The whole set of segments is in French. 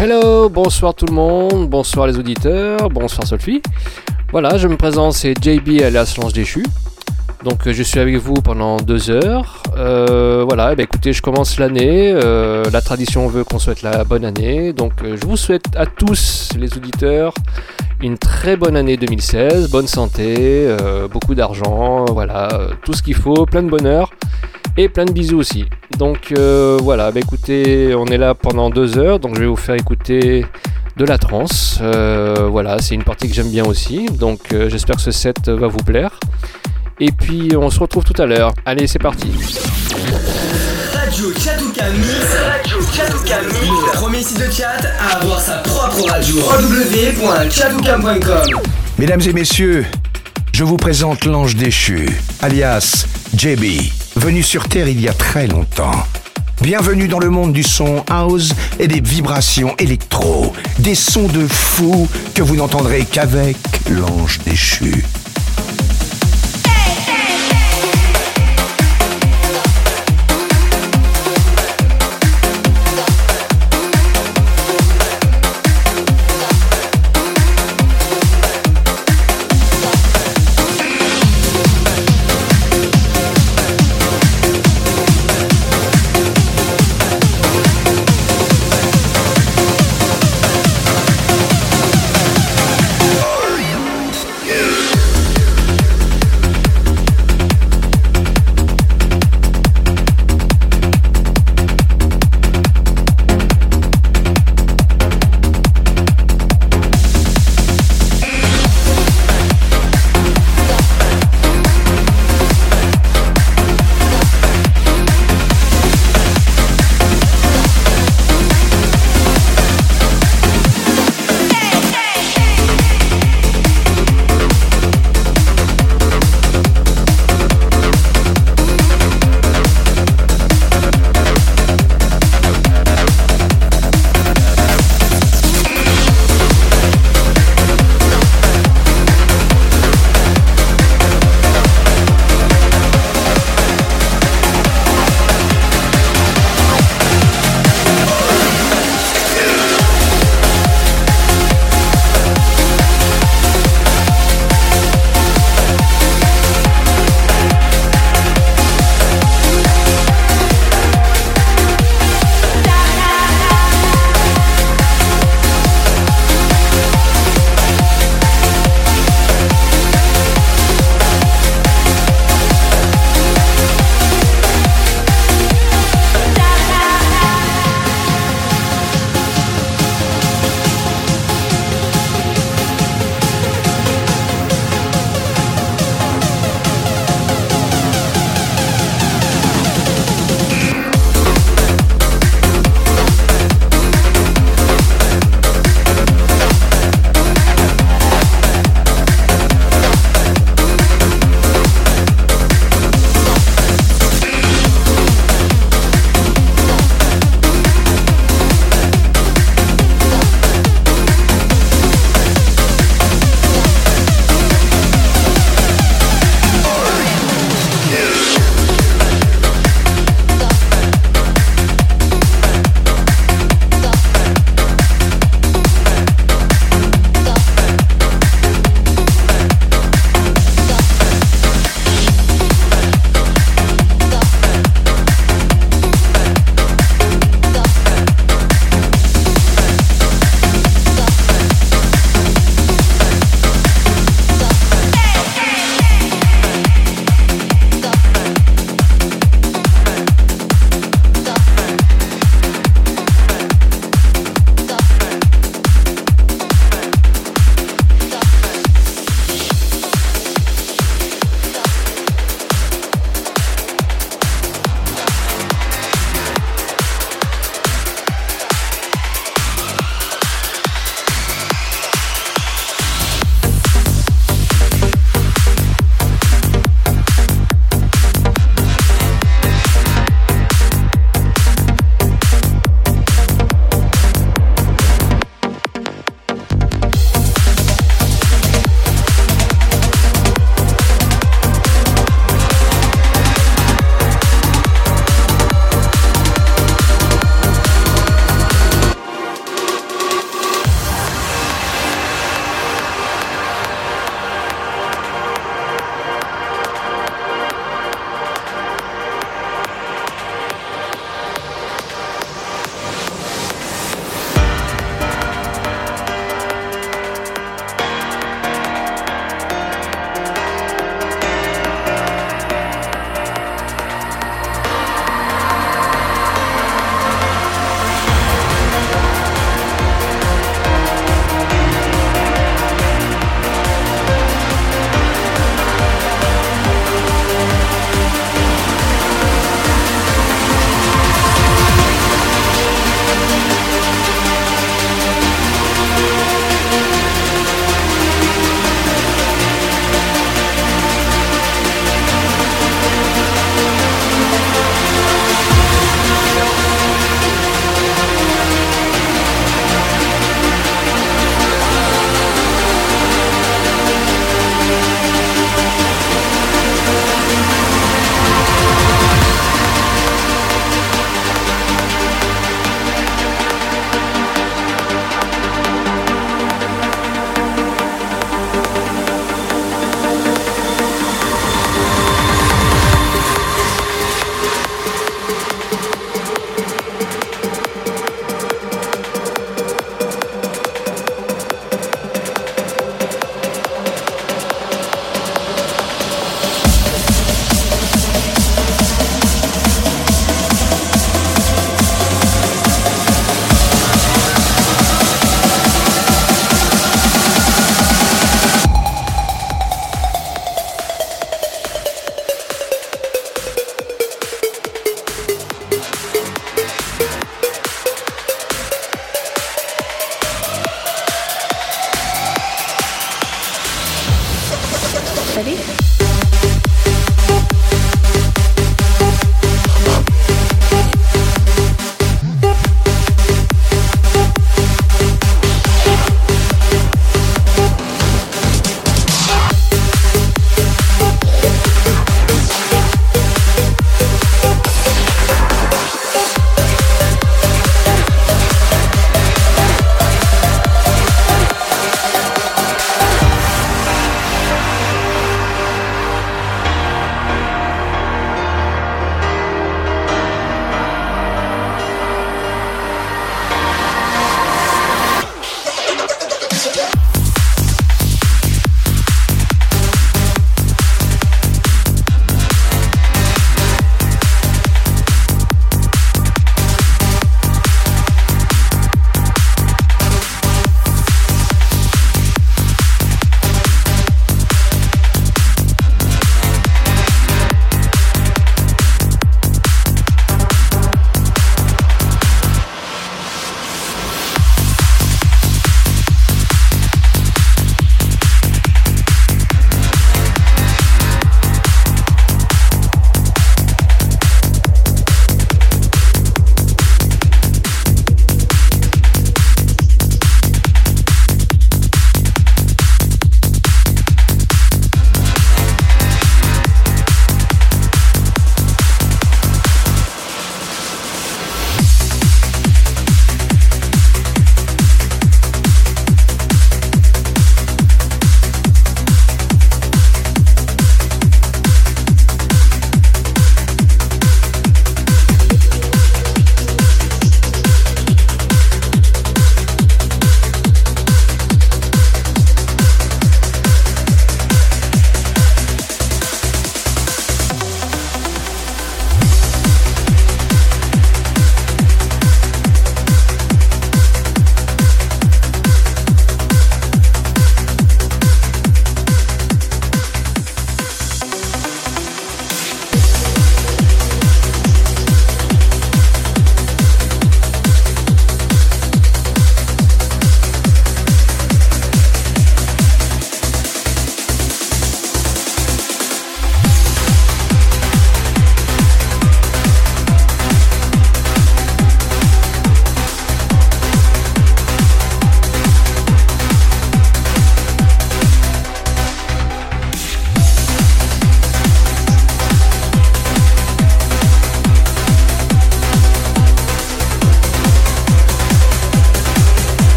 Hello, bonsoir tout le monde, bonsoir les auditeurs, bonsoir Sophie. Voilà, je me présente, c'est JB alias Lance Déchu. Donc euh, je suis avec vous pendant deux heures. Euh, voilà, eh ben, écoutez, je commence l'année. Euh, la tradition veut qu'on souhaite la bonne année. Donc je vous souhaite à tous les auditeurs une très bonne année 2016, bonne santé, beaucoup d'argent, voilà, tout ce qu'il faut, plein de bonheur et plein de bisous aussi. Donc voilà, bah, écoutez, on est là pendant deux heures, donc je vais vous faire écouter de la trance. voilà, c'est une partie que j'aime bien aussi, donc j'espère que ce set va vous plaire. Et puis on se retrouve tout à l'heure. Allez, c'est parti. Radio Chatouka Mix, Radio Chatouka Mix, le premier site de chat à avoir sa propre radio. www.chatouka.com Mesdames et messieurs, je vous présente l'ange déchu, alias JB, venu sur Terre il y a très longtemps. Bienvenue dans le monde du son house et des vibrations électro, des sons de fou que vous n'entendrez qu'avec l'ange déchu.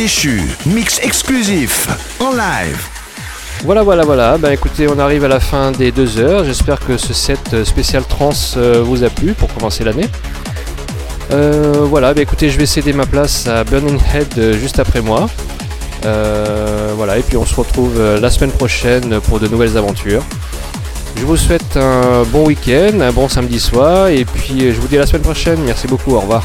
Déchu, mix exclusif, en live. Voilà, voilà, voilà. Ben écoutez, on arrive à la fin des deux heures. J'espère que ce set spécial trans euh, vous a plu pour commencer l'année. Euh, voilà, ben écoutez, je vais céder ma place à Burning Head euh, juste après moi. Euh, voilà, et puis on se retrouve euh, la semaine prochaine pour de nouvelles aventures. Je vous souhaite un bon week-end, un bon samedi soir, et puis euh, je vous dis à la semaine prochaine. Merci beaucoup, au revoir.